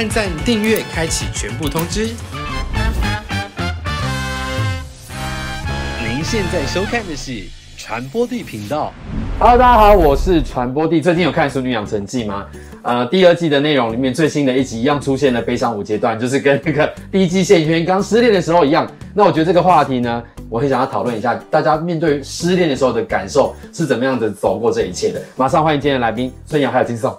按赞、订阅、开启全部通知。您现在收看的是传播地频道。Hello，大家好，我是传播地。最近有看《熟女养成记》吗？呃，第二季的内容里面最新的一集一样出现了悲伤五阶段，就是跟那个第一季谢轩刚失恋的时候一样。那我觉得这个话题呢，我很想要讨论一下，大家面对失恋的时候的感受是怎么样的走过这一切的。马上欢迎今天的来宾孙杨还有金颂。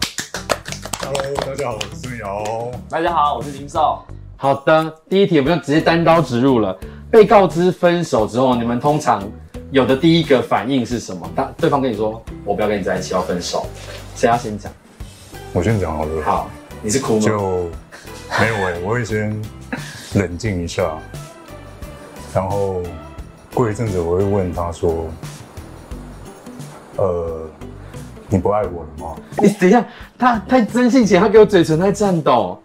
Hello，大家好，我是孙瑶。大家好，我是林少。好的，第一题我们就直接单刀直入了。被告知分手之后，你们通常有的第一个反应是什么？当对方跟你说我不要跟你在一起，要分手，谁要先讲？我先讲好了。，好，你是哭吗？就没有哎、我会先冷静一下，然后过一阵子我会问他说：“呃，你不爱我了吗你等一下，他太真性情，他给我嘴唇在颤抖。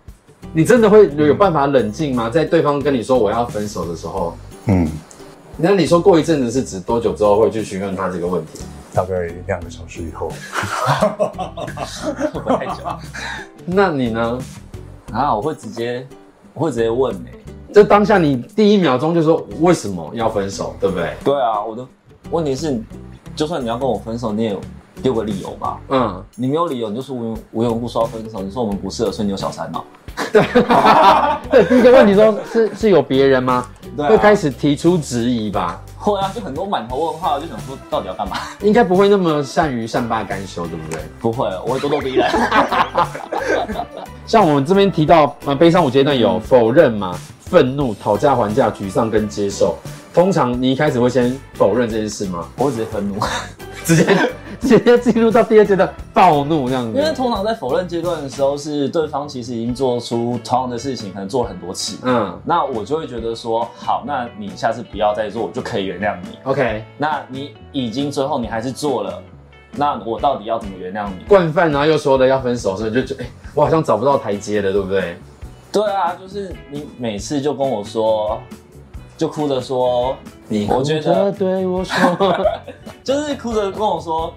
你真的会有有办法冷静吗？在对方跟你说我要分手的时候，？”嗯，那你说过一阵子是指多久之后会去询问他这个问题？大概两个小时以后，不太久 那你呢？啊，我会直接，我会直接问欸诶、就当下你第一秒钟就说为什么要分手，对不对？对啊，我的问题是，就算你要跟我分手，你也有丢个理由吧？嗯，你没有理由，你就是无缘无缘无故说要分手，你说我们不适合，所以你有小三嘛、对，第一个问题说是是有别人吗？对啊会开始提出质疑吧？会啊，就很多满头问号，就想说到底要干嘛？应该不会那么善于善罢甘休，对不对？不会，我会咄咄逼人。像我们这边提到，呃，悲伤五阶段有否认嘛、愤怒、讨价还价、沮丧跟接受。通常你一开始会先否认这件事吗？我会直接愤怒，直接直接进入到第二阶段暴怒这样子因为。通常在否认阶段的时候，是对方其实已经做出同样的事情，可能做了很多次。嗯那我就会觉得说，好，那你下次不要再做，我就可以原谅你。，OK，那你已经最后你还是做了，那我到底要怎么原谅你？惯犯，然后又说了要分手，所以就觉得，哎、我好像找不到台阶了，对不对？对啊，就是你每次就跟我说，就哭着说，你我觉得对我说，就是哭着跟我说，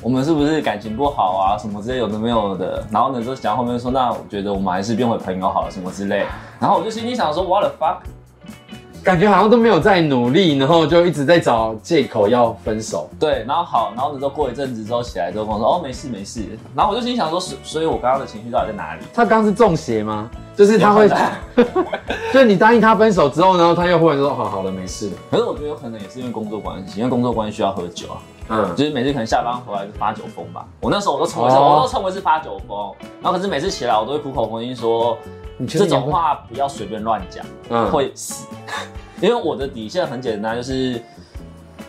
我们是不是感情不好啊，什么之类有的没有的。然后呢，就讲后面说，那我觉得我们还是变回朋友好了，什么之类。然后我就心里想说，what the fuck？感觉好像都没有在努力，然后就一直在找借口要分手。对，然后好，然后呢，之后过一阵子之后起来之后跟我说，哦，没事没事。然后我就心里想说，所所以我刚刚的情绪到底在哪里？他刚刚是中邪吗？就是他会，就是你答应他分手之后，然后他又忽然说，好好了，没事了。可是我觉得有可能也是因为工作关系，因为工作关系需要喝酒啊。嗯，就是每次可能下班回来就发酒疯吧。我那时候我都称为是，哦我都称为是发酒疯。然后可是每次起来我都会苦口婆心说，这你这种话不要随便乱讲，嗯会死。因为我的底线很简单，就是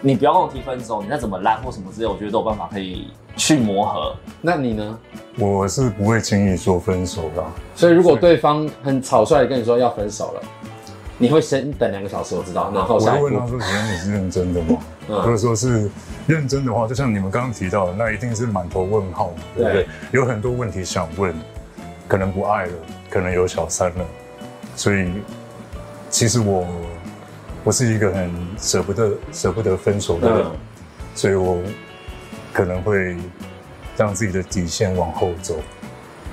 你不要跟我提分手，你再怎么烂或什么之类，我觉得都有办法可以去磨合。那你呢？我是不会轻易说分手的啊。所以如果对方很草率的跟你说要分手了，你会先等两个小时，我知道，然后我下一步会问他说：“请问你是认真的吗？”嗯如果说是认真的话，就像你们刚刚提到的，那一定是满头问号嘛，对不对？有很多问题想问，可能不爱了，可能有小三了，所以其实我我是一个很舍不得舍不得分手的人，嗯所以我可能会让自己的底线往后走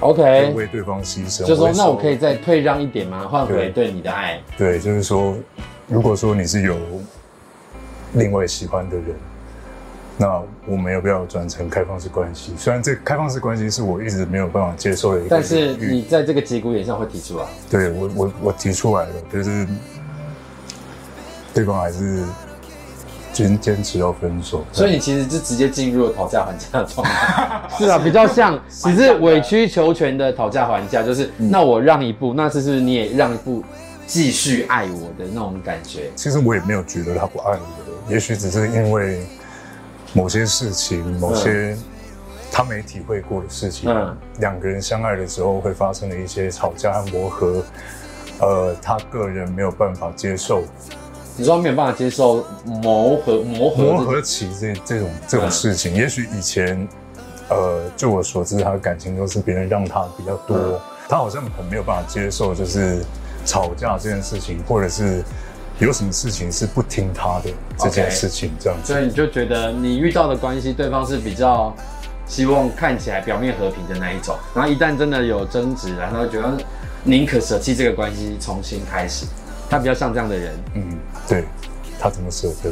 ，，OK，为对方牺牲。就说那我可以再退让一点吗？换回对对你的爱。对，就是说，如果说你是有另外喜欢的人，那我们要不要转成开放式关系？虽然这开放式关系是我一直没有办法接受的一个但是你在这个节骨眼上会提出来，对我我我提出来了，就是对方还是坚坚持要分手，所以你其实就直接进入了讨价还价的状态。是啊，比较像，只是委曲求全的讨价还价，就是那我让一步，那是不是你也让一步，继续爱我的那种感觉？其实我也没有觉得他不爱我，也许只是因为某些事情、某些他没体会过的事情，嗯。两个人相爱的时候会发生的一些吵架和磨合，呃，他个人没有办法接受，你说没有办法接受磨合磨合磨合起这这种这种事情，也许以前，呃，就我所知，他的感情都是别人让他比较多，嗯。他好像很没有办法接受，就是吵架这件事情，或者是有什么事情是不听他的这件事情，这样子。所以你就觉得你遇到的关系，对方是比较希望看起来表面和平的那一种，然后一旦真的有争执，然后觉得宁可舍弃这个关系重新开始。他比较像这样的人。嗯，对，他怎么舍得？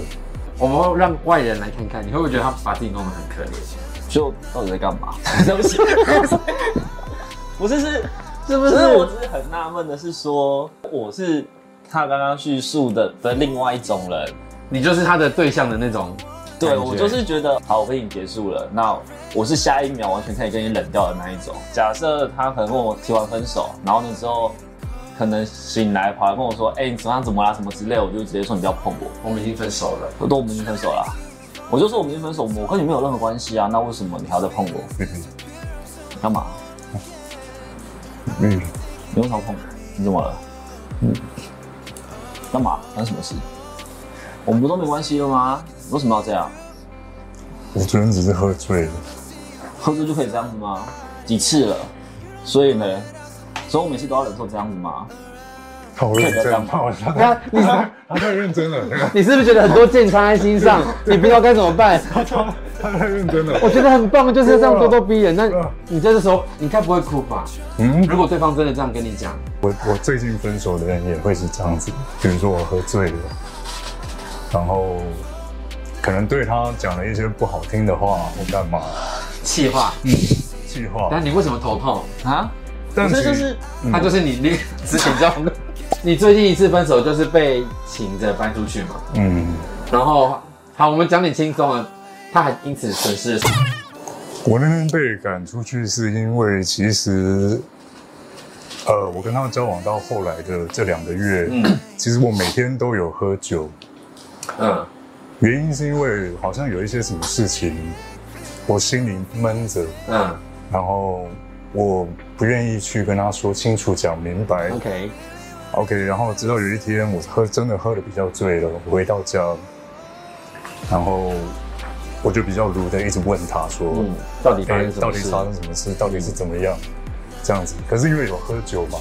我们会让外人来看看，你会不会觉得他把自己弄得很可怜？就到底在干嘛？对不起，不是是是不只是我只是很纳闷的是说，我是他刚刚叙述的的另外一种人。你就是他的对象的那种？对我就是觉得，好，我跟你结束了，那我是下一秒完全可以跟你冷掉的那一种。假设他可能跟我提完分手，然后那时候可能醒来跑来跟我说，哎、你手上怎么啦？什么之类，我就直接说你不要碰我。我们已经分手了。我都我们已经分手了啊、我就说我们已经分手，我跟你没有任何关系啊，那为什么你还要再碰我？嗯 干嘛？嗯，你为什么要碰我？你怎么了？嗯，干嘛？发生什么事？我们不都没关系了吗？为什么要这样？我昨天只是喝醉了，喝醉就可以这样子吗？几次了？所以呢？所以我每次都要忍受这样子吗？好认真，好他他你他他太认真了，你是不是觉得很多剑插在心上？你不知道该怎么办？他他太认真了。我觉得很棒，就是这样咄咄逼人。那你这个时候，你该不会哭吧？嗯，如果对方真的这样跟你讲，我我最近分手的人也会是这样子，比如说我喝醉了，然后可能对他讲了一些不好听的话或干嘛，气话，嗯气话，但你为什么头痛？啊？但其实可是就是他就是你那之前交往的，你最近一次分手就是被请着搬出去嘛？嗯，然后好，我们讲点轻松的，他还因此损失了什么？我那天被赶出去是因为其实。呃，我跟他交往到后来的这两个月，嗯其实我每天都有喝酒，嗯原因是因为好像有一些什么事情，我心里闷着，嗯然后我不愿意去跟他说清楚、讲明白。，OK，OK，然后直到有一天我喝真的喝的比较醉了，我回到家，然后我就比较鲁的一直问他说，嗯，到底发哎、生什么事？到底发生什么事？到底是怎么样？这样子，可是因为有喝酒嘛，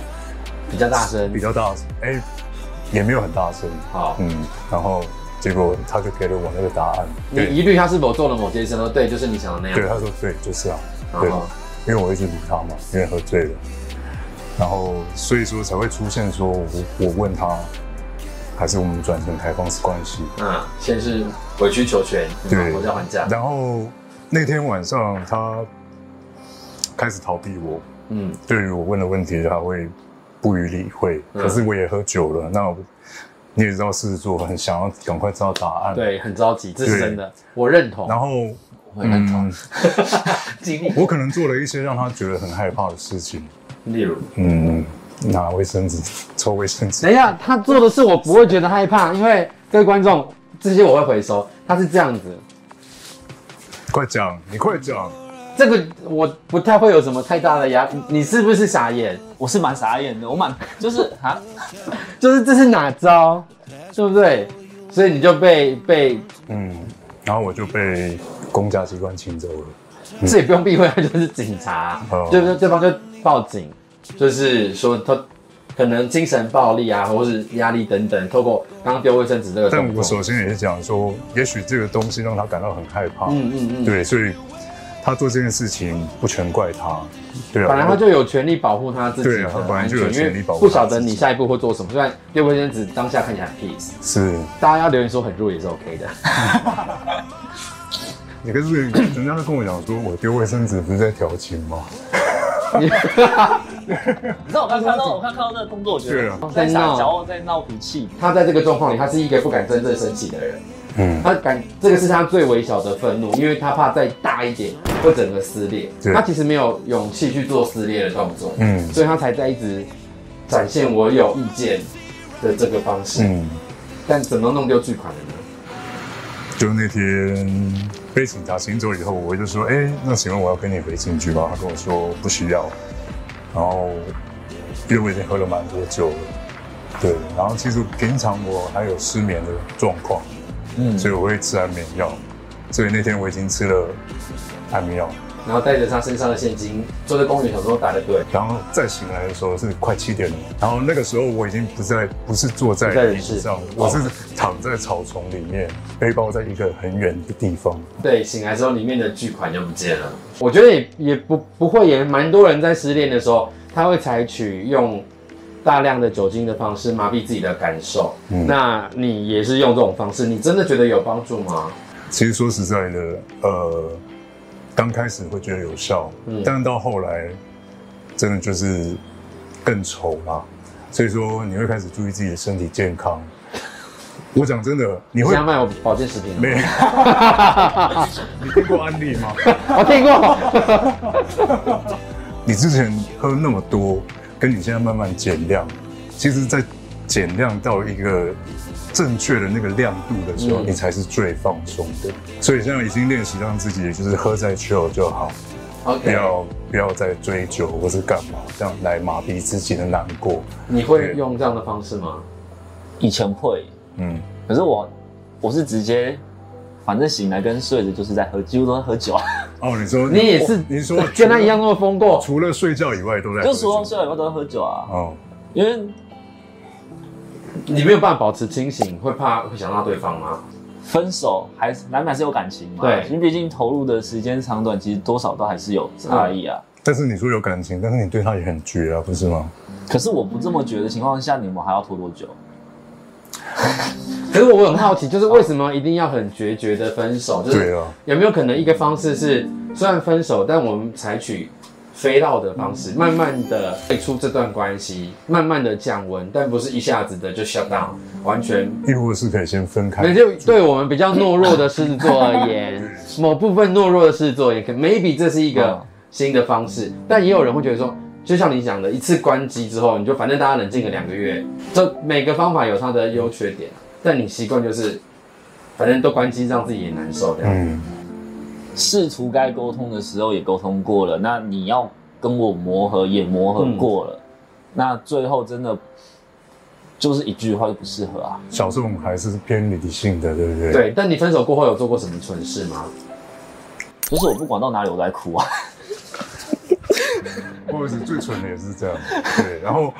比较大声比，较大声，哎、也没有很大声，好，嗯，然后结果他就给了我那个答案，你疑虑他是否做了某件事呢？对，就是你想的那样对，他说对，就是啊，对，因为我一直理他嘛，因为喝醉了，然后所以说才会出现说我我问他，还是我们转成开放式关系，嗯，先是委曲求全，对讨价还价。然后那天晚上他开始逃避我，嗯，对于我问的问题他会不予理会，嗯。可是我也喝酒了，那我你也知道狮子座很想要赶快知道答案，，对，很着急，这是真的，我认同。然后我很认同。我可能做了一些让他觉得很害怕的事情，例如，嗯，拿卫生纸抽卫生纸等。一下，他做的事我不会觉得害怕，因为各位观众，这些我会回收。他是这样子，快讲，你快讲。这个我不太会有什么太大的压，你是不是傻眼？我是蛮傻眼的，我蛮就是 啊，就是这是哪招，对不对？所以你就被被，嗯，然后我就被公家机关请走了。这也不用避讳，他就是警察，哦对不对？对方就报警，就是说他可能精神暴力啊，或是压力等等，透过刚刚丢卫生纸这个但，我首先也是讲说，也许这个东西让他感到很害怕。嗯嗯嗯，对，所以他做这件事情不全怪他。对啊，本来他就有权利保护他自己的对啊他本来就有权利保护不晓得你下一步会做什么。虽然丢卫生纸当下看起来很 peace，是，大家要留言说很弱也是 OK 的。你可是人家都跟我讲说，我丢卫生纸不是在调情吗？你知道我刚看到我刚看到这个动作，我觉得在撒娇，在闹脾气。他在这个状况里，他是一个不敢真正生气的人。嗯，他敢，这个是他最微小的愤怒，因为他怕再大一点会整个撕裂。他其实没有勇气去做撕裂的动作，嗯所以他才在一直展现我有意见的这个方式。嗯，但怎么弄丢巨款的呢？就那天被警察请走以后，我就说，哎、那请问我要跟你回警局吗？他跟我说不需要。然后因为我已经喝了蛮多酒了，对，然后其实平常我还有失眠的状况，嗯，所以我会吃安眠药。所以那天我已经吃了安眠药，然后带着他身上的现金，坐在公园想说打的对，然后再醒来的时候是快七点了，然后那个时候我已经不在，不是坐在椅子上，我是躺在草丛里面，背包在一个很远的地方。对，醒来之后里面的巨款就不见了。我觉得也也不不会，也蛮多人在失恋的时候，他会采取用大量的酒精的方式麻痹自己的感受。嗯那你也是用这种方式，你真的觉得有帮助吗？其实说实在的，呃，刚开始会觉得有效，嗯但是到后来真的就是更丑啦。所以说你会开始注意自己的身体健康。我讲真的，你会你现在卖我保健食品吗？没？你听过安利吗？我听过。你之前喝那么多，跟你现在慢慢减量，其实，在减量到一个正确的那个亮度的时候，嗯。你才是最放松的。所以现在已经练习让自己就是喝在 chill 就好，不 OK，要不要再追究或是干嘛，这样来麻痹自己的难过。你会用这样的方式吗？以前会，嗯，可是我我是直接，反正醒来跟睡着就是在喝，几乎都在喝酒啊，哦，你说 你也是哦你说跟他一样那么疯过？除了睡觉以外都在喝酒，就除了睡觉以外都在喝酒啊，哦，因为你没有办法保持清醒，会怕会想到对方吗？分手还是难免还是有感情嘛，对因为毕竟投入的时间长短，其实多少都还是有差异啊。但是你说有感情，但是你对他也很绝啊，不是吗？可是我不这么觉得的情况下，你们还要拖多久？可是我很好奇，就是为什么一定要很决绝的分手？就是对啊，有没有可能一个方式是，虽然分手，但我们采取飞到的方式，慢慢的退出这段关系，慢慢的降温，但不是一下子的就 shut down，完全。亦或是可以先分开那。就对我们比较懦弱的狮子座而言，某部分懦弱的狮子座也可 maybe 这是一个嗯新的方式，但也有人会觉得说，就像你讲的，一次关机之后，你就反正大家冷静个两个月，这每个方法有它的优缺点，但你习惯就是，反正都关机，让自己也难受这样。嗯，试图该沟通的时候也沟通过了，那你要跟我磨合也磨合过了，那最后真的就是一句话就不适合啊。小众还是偏理性的，对不对？。对，但你分手过后有做过什么蠢事吗？就是我不管到哪里我都在哭啊，或者是最蠢的也是这样，对。然后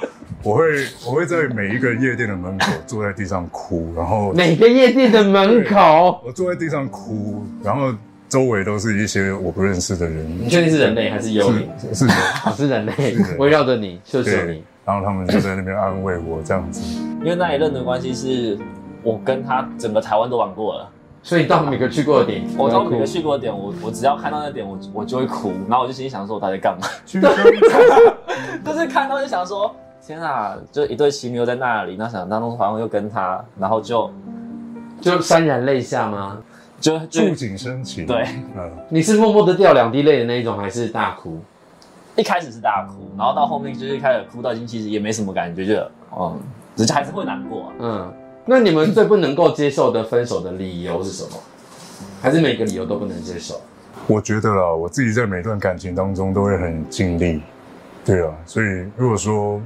我会我会在每一个夜店的门口坐在地上哭，然后每个夜店的门口，我坐在地上哭，然后周围都是一些我不认识的人，你确定是人类还是幽灵？是是的，啊，是人类是，围绕着你，就是你。。然后他们就在那边安慰我这样子，因为那一任的关系是我跟他整个台湾都玩过了，所以到每个去过的点，我到每个去过的点，我我只要看到那点，我我就会哭，然后我就心里想说我到底在干嘛，就是看到就想说天啊，就一对情侣又在那里，那想当中好像又跟他，然后就就潸然泪下吗？就就触景生情，对，嗯，你是默默的掉两滴泪的那一种，还是大哭？一开始是大哭，然后到后面就是开始哭到已经其实也没什么感觉，就嗯，只是还是会难过、啊。嗯，那你们最不能够接受的分手的理由是什么？还是每个理由都不能接受？我觉得啦，我自己在每段感情当中都会很尽力，对啊，所以如果说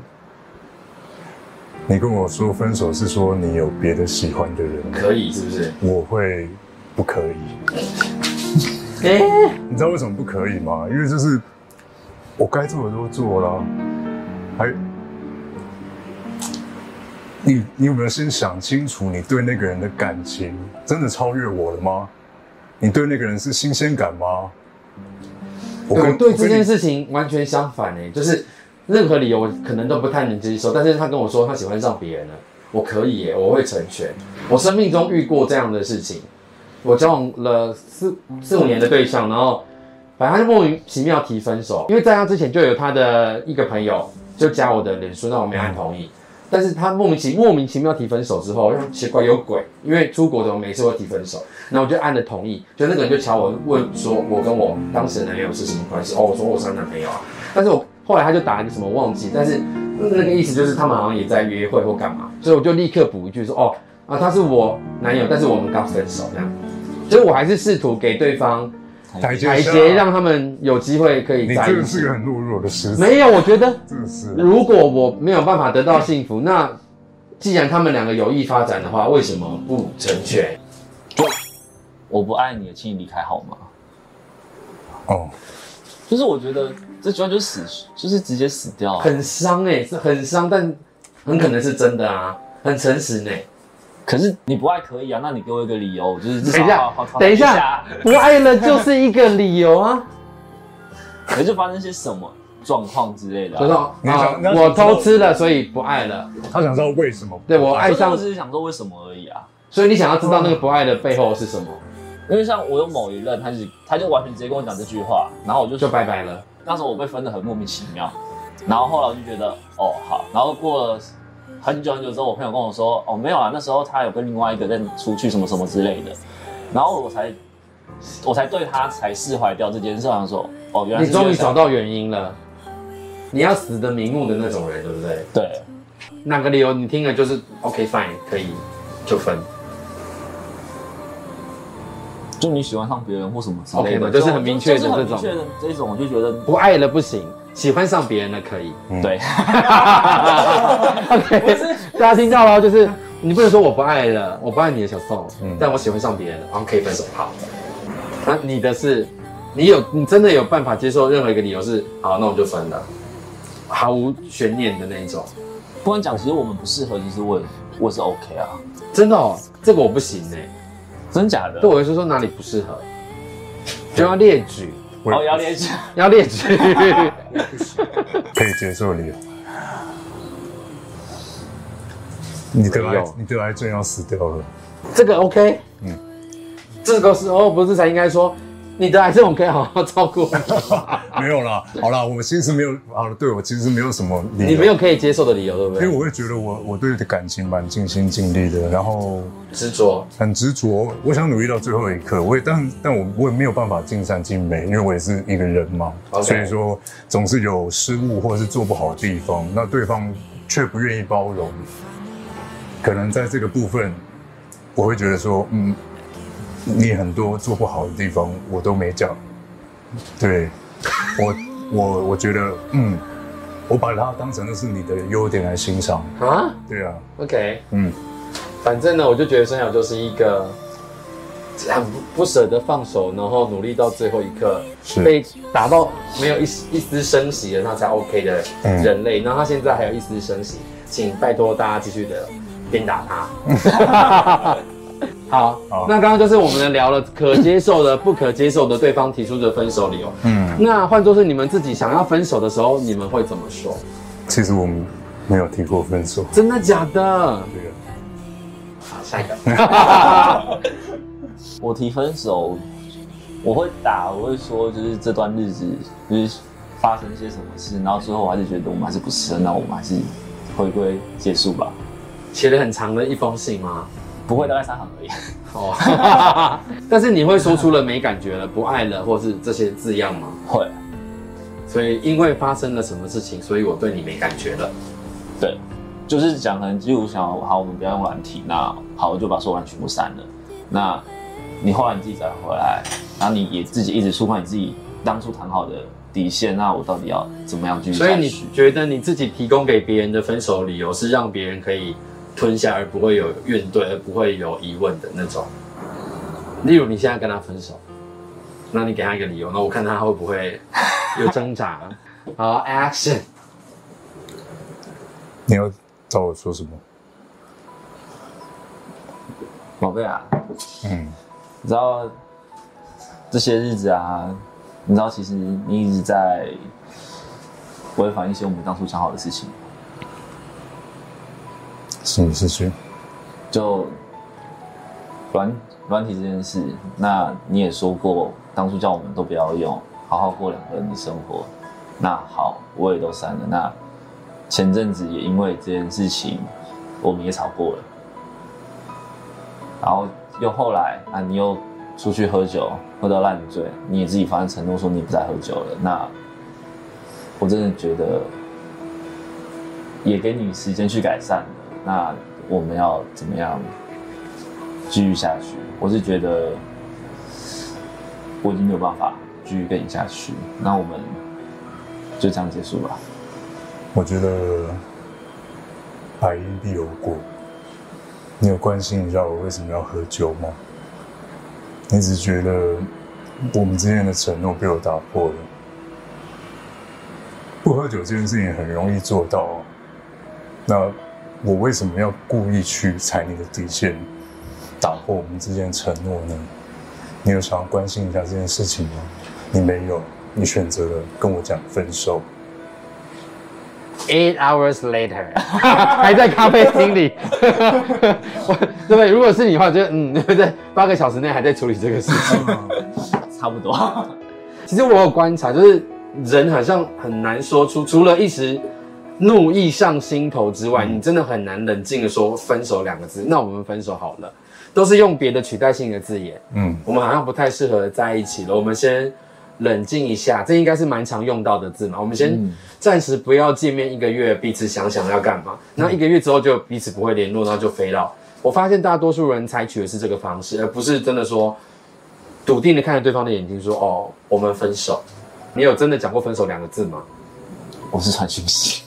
你跟我说分手是说你有别的喜欢的人，可以是不是？我会不可以。哎、你知道为什么不可以吗？因为就是我该做的都做了，还你你有没有先想清楚，你对那个人的感情真的超越我了吗？你对那个人是新鲜感吗？我对这件事，事情完全相反哎、就是任何理由我可能都不太能接受，但是他跟我说他喜欢上别人了，我可以耶、我会成全。我生命中遇过这样的事情，我交往了四四五年的对象，然后反正他就莫名其妙提分手，因为在他之前就有他的一个朋友就加我的脸书，那我没按同意。但是他莫名其莫名其妙提分手之后，奇怪有鬼，因为出国怎么每次会提分手？然后我就按了同意，就那个人就瞧我问说，我跟我当时的男友是什么关系？哦，我说我是他男朋友啊。但是我后来他就打一个什么忘记，但是那个意思就是他们好像也在约会或干嘛，所以我就立刻补一句说，哦啊，他是我男友，但是我们刚分手这样。就是我还是试图给对方台阶下台阶，让他们有机会可以你在一起真的是个。很懦弱的狮子，没有，我觉得 真的是。如果我没有办法得到幸福，那既然他们两个有意发展的话，为什么不成全？我不爱你了，请你离开好吗？哦，就是我觉得这句话就是死，就是直接死掉、啊。很伤哎、是很伤，但很可能是真的啊，很诚实呢、可是你不爱可以啊，那你给我一个理由，就是等一下等一下下，不爱了就是一个理由啊。可是就发生些什么？状况之类的啊、就啊，我偷吃了，所以不爱了。他想知道为什么。对我爱上我，只是想说为什么而已啊。所以你想要知道那个不爱的背后是什么，因为像我有某一任，他就他就完全直接跟我讲这句话，然后我就就拜拜了。那时候我被分的很莫名其妙，然后后来我就觉得哦好，然后过了很久很久之后，我朋友跟我说哦没有啊，那时候他有跟另外一个人出去什么什么之类的，然后我才我才对他才释怀掉这件事，好像说哦原来你终于找到原因了。你要死的瞑目的那种人，对不对？对，哪个理由你听了就是 OK fine 可以就分。就你喜欢上别人或什么之类 OK 的嘛就是很明确的这种明确的这种，我就觉得不爱了不行，喜欢上别人了可以。对，OK，大家听到了，就是你不能说我不爱了，我不爱你的小宋，嗯。但我喜欢上别人了，然后可以分手。好，那你的是，你有你真的有办法接受任何一个理由是好，那我就分了，毫无悬念的那一种。不管讲，其实我们不适合，其实我我是 OK 啊，真的哦，这个我不行哎，真假的？对我来说说哪里不适合，就要列举，我哦，要练习。要练习。可以接受的理由。你得癌没有，你得癌症要死掉了。这个 OK，嗯嗯，这个时候不是才应该说你的癌症我可以好好照顾，没有啦，好啦，我其实没有，好了，对我其实没有什么理由，你没有可以接受的理由，对不对因为？我会觉得我我对感情蛮尽心尽力的，然后执着，很执着，我想努力到最后一刻。我也但但我我也没有办法尽善尽美，因为我也是一个人嘛所以说总是有失误或者是做不好的地方，那对方却不愿意包容，可能在这个部分，我会觉得说，嗯，你很多做不好的地方我都没讲，对我我我觉得，嗯，我把它当成的是你的优点来欣赏，啊？对啊，，OK，嗯。反正呢，我就觉得生小就是一个很不不舍得放手，然后努力到最后一刻，是。被打到没有一丝一丝声息的，那才 OK 的嗯。人类。然后他现在还有一丝声息，请拜托大家继续的鞭打他。好，好那刚刚就是我们聊了可接受的、不可接受的，对方提出的分手理由。嗯，那换作是你们自己想要分手的时候，你们会怎么说？其实我们没有提过分手，真的假的？对啊，好，下一个。我提分手，我会打，我会说，就是这段日子就是发生一些什么事，然后最后我还是觉得我们还是不适合，那我们还是回归结束吧。写了很长的一封信吗？不会，大概三行而已。哦，但是你会说出了没感觉了、不爱了，或是这些字样吗？会，所以因为发生了什么事情，所以我对你没感觉了。对，就是讲可能就想好，我们不要用软体，那好，我就把所有软全部删了。那你后来你自己再回来，然后你也自己一直触碰你自己当初谈好的底线，那我到底要怎么样去所以你？觉得你自己提供给别人的分手理由是让别人可以吞下，而不会有怨怼，而不会有疑问的那种。例如你现在跟他分手，那你给他一个理由，那我看他会不会有挣扎。好，action。你要找我说什么？宝贝啊，嗯，你知道这些日子啊，你知道其实你一直在违反一些我们当初讲好的事情，什么事情？就软软体这件事。那你也说过，当初叫我们都不要用，好好过两个人的生活。那好，我也都删了。那前阵子也因为这件事情，我们也吵过了。然后又后来啊，你又出去喝酒，喝到烂醉，你也自己发生承诺说你不再喝酒了。那我真的觉得，也给你时间去改善。那我们要怎么样继续下去？我是觉得我已经没有办法继续跟你下去，那我们就这样结束吧。我觉得百因必有果。你有关心一下我为什么要喝酒吗？你只觉得我们之间的承诺被我打破了。不喝酒这件事情很容易做到，那我为什么要故意去踩你的底线，打破我们之间的承诺呢？你有想要关心一下这件事情吗？你没有，你选择了跟我讲分手。Eight hours later，还在咖啡厅里，我对不对？如果是你的话，就嗯，在八个小时内还在处理这个事情。差不多。其实我有观察，就是人好像很难说出，除了一时怒意上心头之外，你真的很难冷静的说分手两个字。那我们分手好了，都是用别的取代性的字眼。嗯，我们好像不太适合在一起了。我们先冷静一下，这应该是蛮常用到的字嘛。我们先暂时不要见面一个月，彼此想想要干嘛。那一个月之后就彼此不会联络，然后就飞到。我发现大多数人采取的是这个方式，而不是真的说笃定的看着对方的眼睛说：“哦，我们分手。”你有真的讲过分手两个字吗？我是传讯息，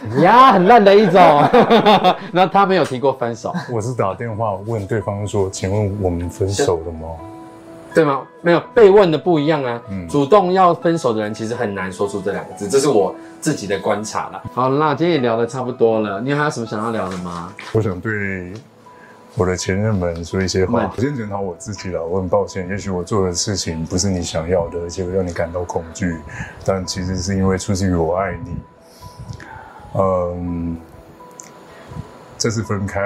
呀，很烂的一种。然后他没有提过分手，我是打电话问对方说：“请问我们分手了吗对吗？没有被问的不一样啊。嗯主动要分手的人其实很难说出这两个字，这是我自己的观察啦。好啦，今天也聊得差不多了，你还有什么想要聊的吗？？”我想对我的前任们说一些话嗯。我先检讨我自己了，我很抱歉，也许我做的事情不是你想要的，而且会让你感到恐惧，但其实是因为出自于我爱你。嗯，这次分开，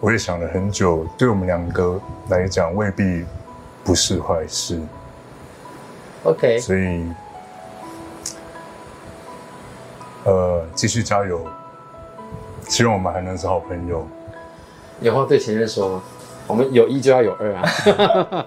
我也想了很久，对我们两个来讲未必不是坏事，OK，所以，呃，继续加油，希望我们还能是好朋友。有话对前任说吗？我们有一就要有二啊。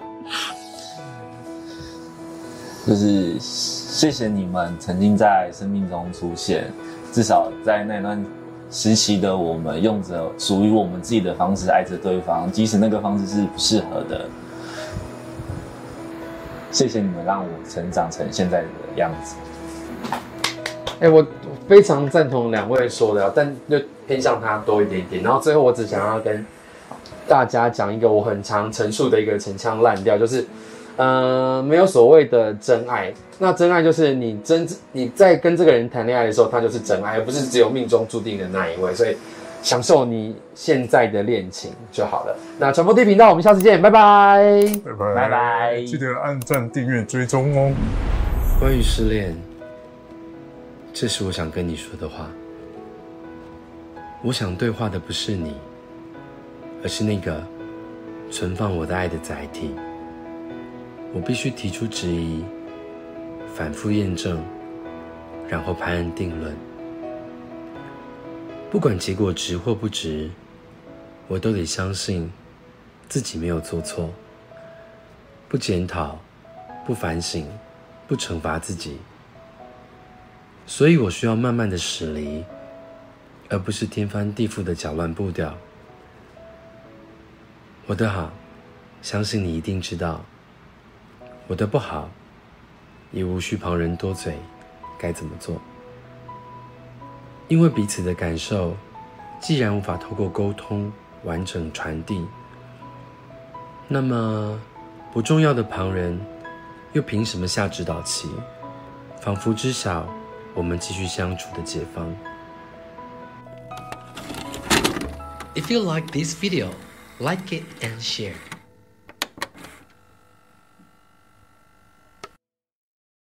就是谢谢你们曾经在生命中出现，至少在那段时期的我们，用着属于我们自己的方式爱着对方，即使那个方式是不适合的。谢谢你们让我成长成现在的样子。哎、我非常赞同两位说的，但就偏向他多一点点。然后最后我只想要跟大家讲一个我很常陈述的一个陈腔滥调，就是，呃，没有所谓的真爱。那真爱就是你真你在跟这个人谈恋爱的时候，他就是真爱，而不是只有命中注定的那一位。所以享受你现在的恋情就好了。那传播地频道，我们下次见，拜拜。拜拜拜拜记得按赞、订阅、追踪哦。关于失恋，这是我想跟你说的话。我想对话的不是你，而是那个存放我的爱的载体。我必须提出质疑，反复验证，然后拍案定论。不管结果值或不值，我都得相信自己没有做错，不检讨，不反省。不惩罚自己，所以我需要慢慢的驶离，而不是天翻地覆的搅乱步调。我的好，相信你一定知道；我的不好，也无需旁人多嘴，该怎么做？因为彼此的感受，既然无法透过沟通完整传递，那么不重要的旁人。又凭什么下指导棋？仿佛知晓我们继续相处的解方。If you like this video, like it and share.